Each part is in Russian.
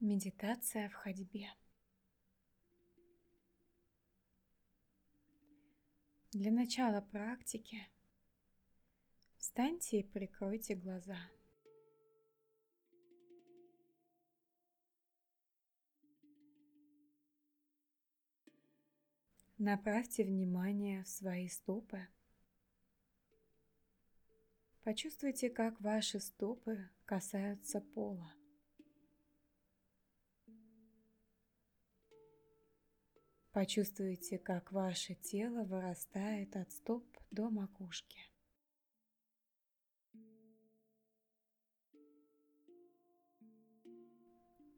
Медитация в ходьбе. Для начала практики встаньте и прикройте глаза. Направьте внимание в свои стопы. Почувствуйте, как ваши стопы касаются пола. Почувствуйте, как ваше тело вырастает от стоп до макушки.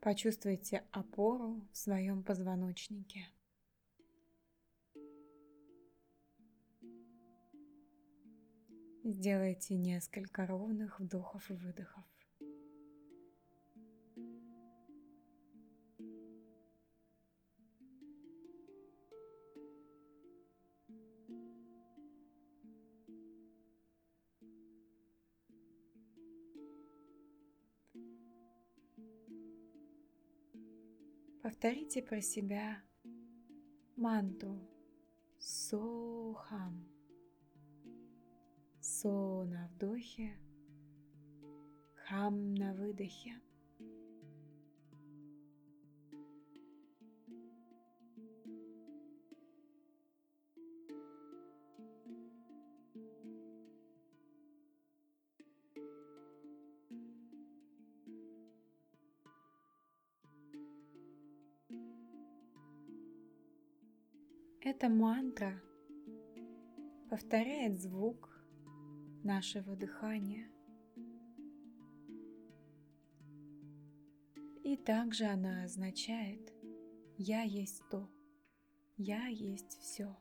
Почувствуйте опору в своем позвоночнике. Сделайте несколько ровных вдохов и выдохов. Повторите про себя мантру Сохам. Со на вдохе, хам на выдохе. Эта мантра повторяет звук нашего дыхания. И также она означает «Я есть то, я есть все».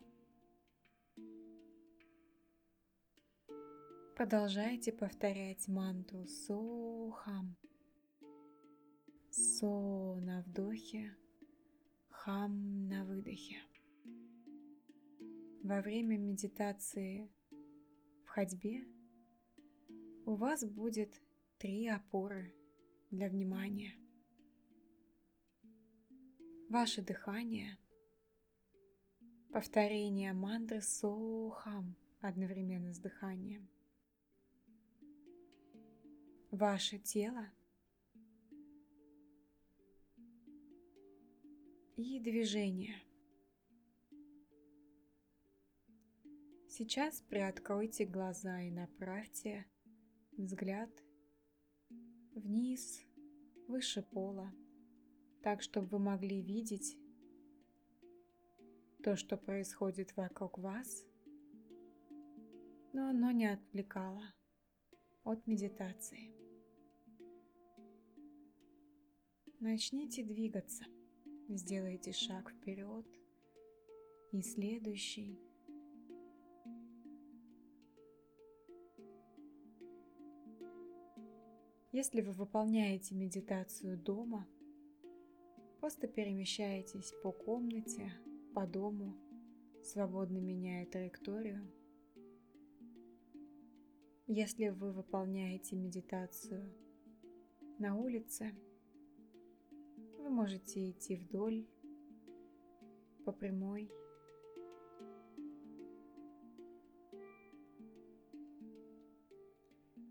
Продолжайте повторять мантру Сохам. Со на вдохе, хам на выдохе. Во время медитации в ходьбе у вас будет три опоры для внимания. Ваше дыхание, повторение мантры Сохам одновременно с дыханием, ваше тело и движение – Сейчас приоткройте глаза и направьте взгляд вниз, выше пола, так, чтобы вы могли видеть то, что происходит вокруг вас, но оно не отвлекало от медитации. Начните двигаться, сделайте шаг вперед. И следующий – Если вы выполняете медитацию дома, просто перемещаетесь по комнате, по дому, свободно меняя траекторию. Если вы выполняете медитацию на улице, вы можете идти вдоль, по прямой,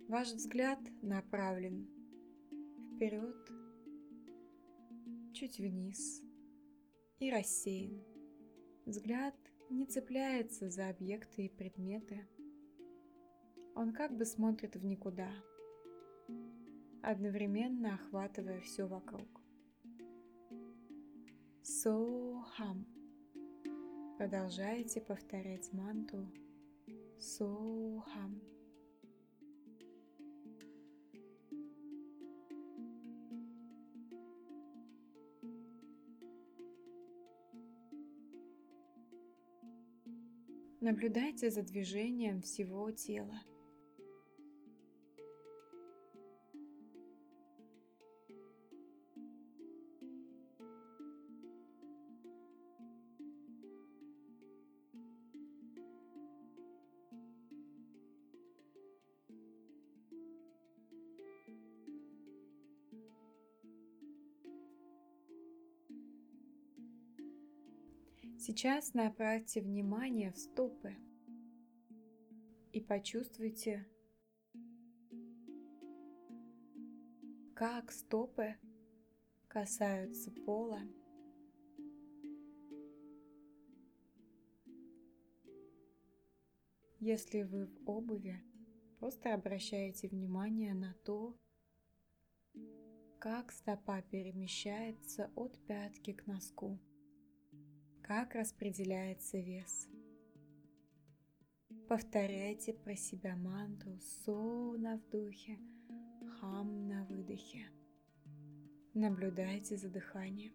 Ваш взгляд направлен вперед, чуть вниз и рассеян. Взгляд не цепляется за объекты и предметы. Он как бы смотрит в никуда, одновременно охватывая все вокруг. Сохам. Продолжайте повторять мантру Сохам. Наблюдайте за движением всего тела. Сейчас направьте внимание в стопы и почувствуйте, как стопы касаются пола. Если вы в обуви, просто обращайте внимание на то, как стопа перемещается от пятки к носку, как распределяется вес. Повторяйте про себя мантру «Со» на вдохе, «Хам» на выдохе. Наблюдайте за дыханием.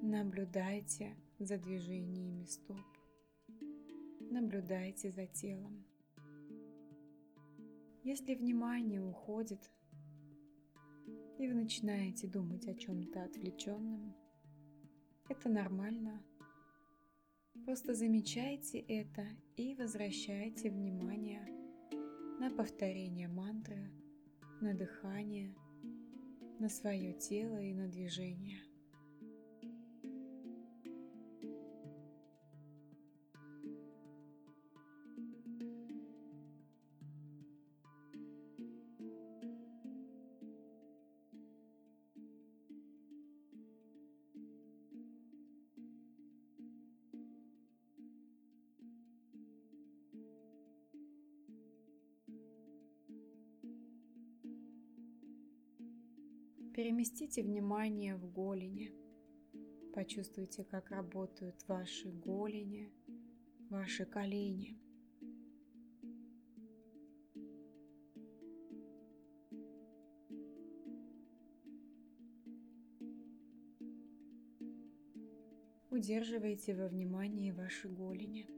Наблюдайте за движениями стоп. Наблюдайте за телом. Если внимание уходит и вы начинаете думать о чем-то отвлеченном, это нормально. Просто замечайте это и возвращайте внимание на повторение мантры, на дыхание, на свое тело и на движение. Переместите внимание в голени. Почувствуйте, как работают ваши голени, ваши колени. Удерживайте во внимании ваши голени.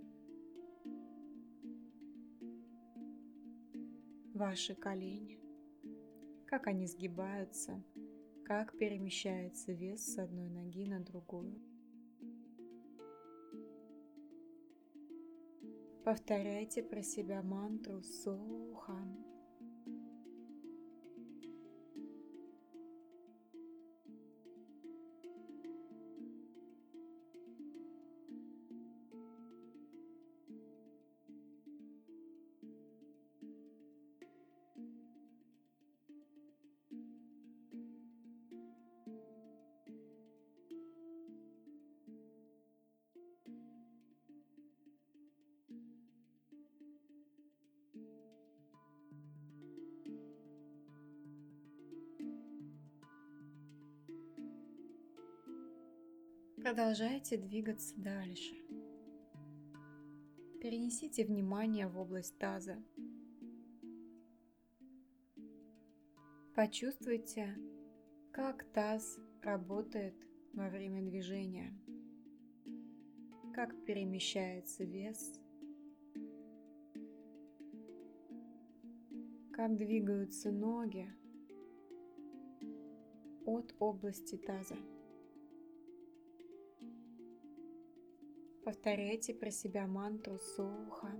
Ваши колени. Как они сгибаются, как перемещается вес с одной ноги на другую. Повторяйте про себя мантру Сохам. Продолжайте двигаться дальше. Перенесите внимание в область таза. Почувствуйте, как таз работает во время движения, как перемещается вес, как двигаются ноги от области таза. Повторяйте про себя мантру Соха.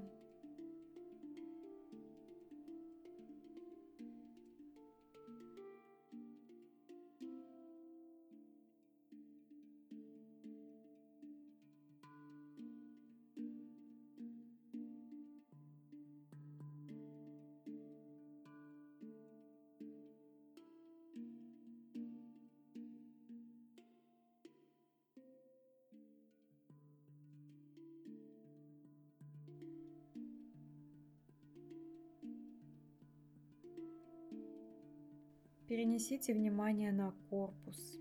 Перенесите внимание на корпус.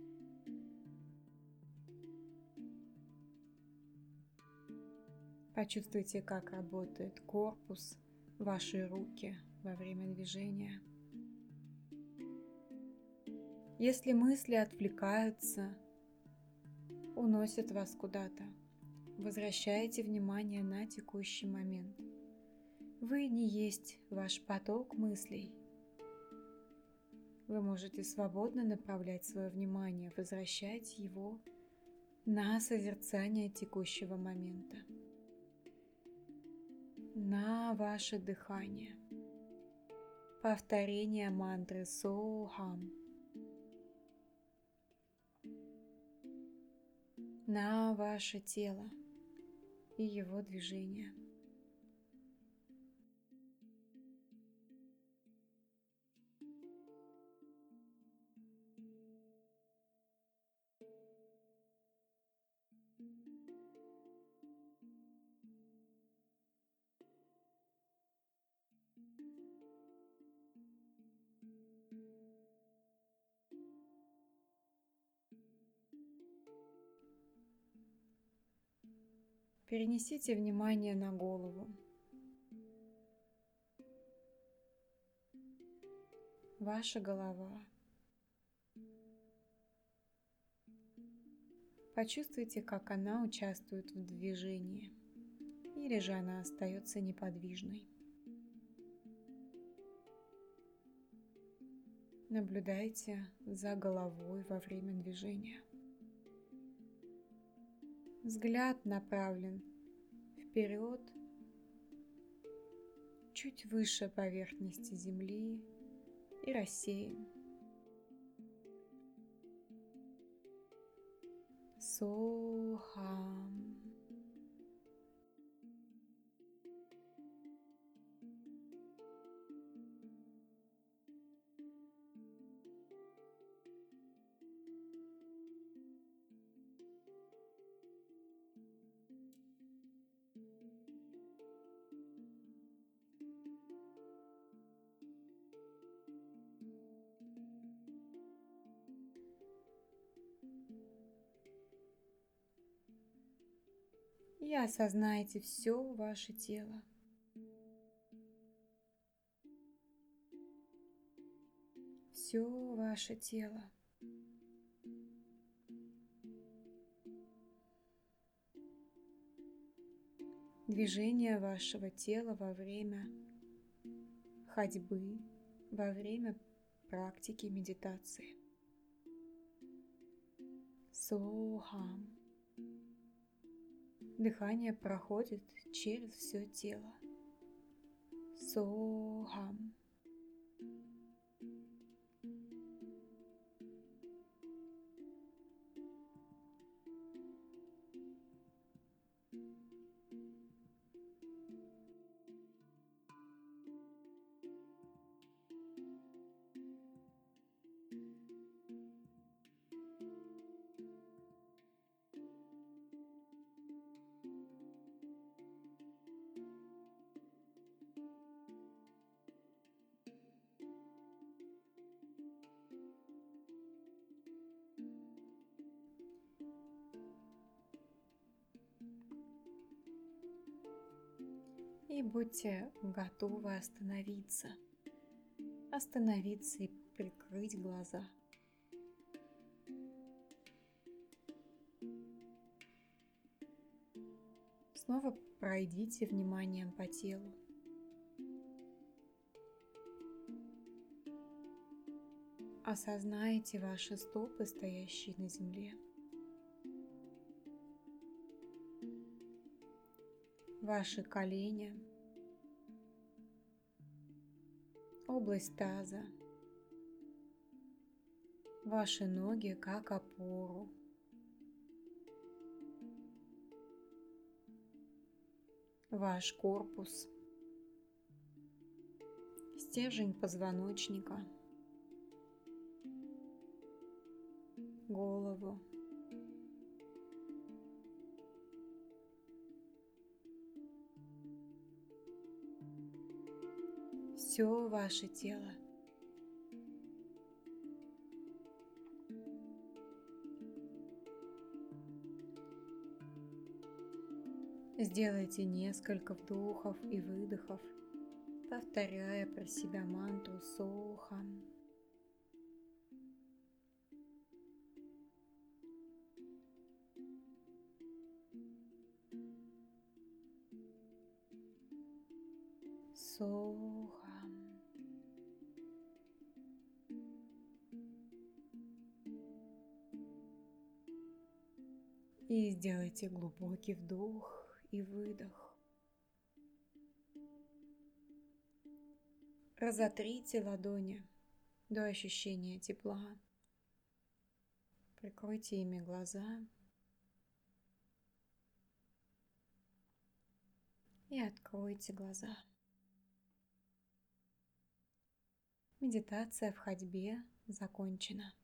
Почувствуйте, как работает корпус, ваши руки во время движения. Если мысли отвлекаются, уносят вас куда-то, возвращайте внимание на текущий момент. Вы не есть ваш поток мыслей – вы можете свободно направлять свое внимание, возвращать его на созерцание текущего момента, на ваше дыхание, повторение мантры Сохам, на ваше тело и его движение. Перенесите внимание на голову. Ваша голова. Почувствуйте, как она участвует в движении, или же она остается неподвижной. Наблюдайте за головой во время движения. Взгляд направлен вперед, чуть выше поверхности земли и рассеян. Сохам. И осознайте все ваше тело. Все ваше тело. Движение вашего тела во время ходьбы, во время практики медитации. Сохам. Дыхание проходит через все тело. Сохам. Будьте готовы остановиться. Остановиться и прикрыть глаза. Снова пройдите вниманием по телу. Осознайте ваши стопы, стоящие на земле. Ваши колени, область таза, ваши ноги как опору. Ваш корпус, стержень позвоночника, голову. Все ваше тело. Сделайте несколько вдохов и выдохов, повторяя про себя мантру Сохан. Сделайте глубокий вдох и выдох. Разотрите ладони до ощущения тепла. Прикройте ими глаза. И откройте глаза. Медитация в ходьбе закончена.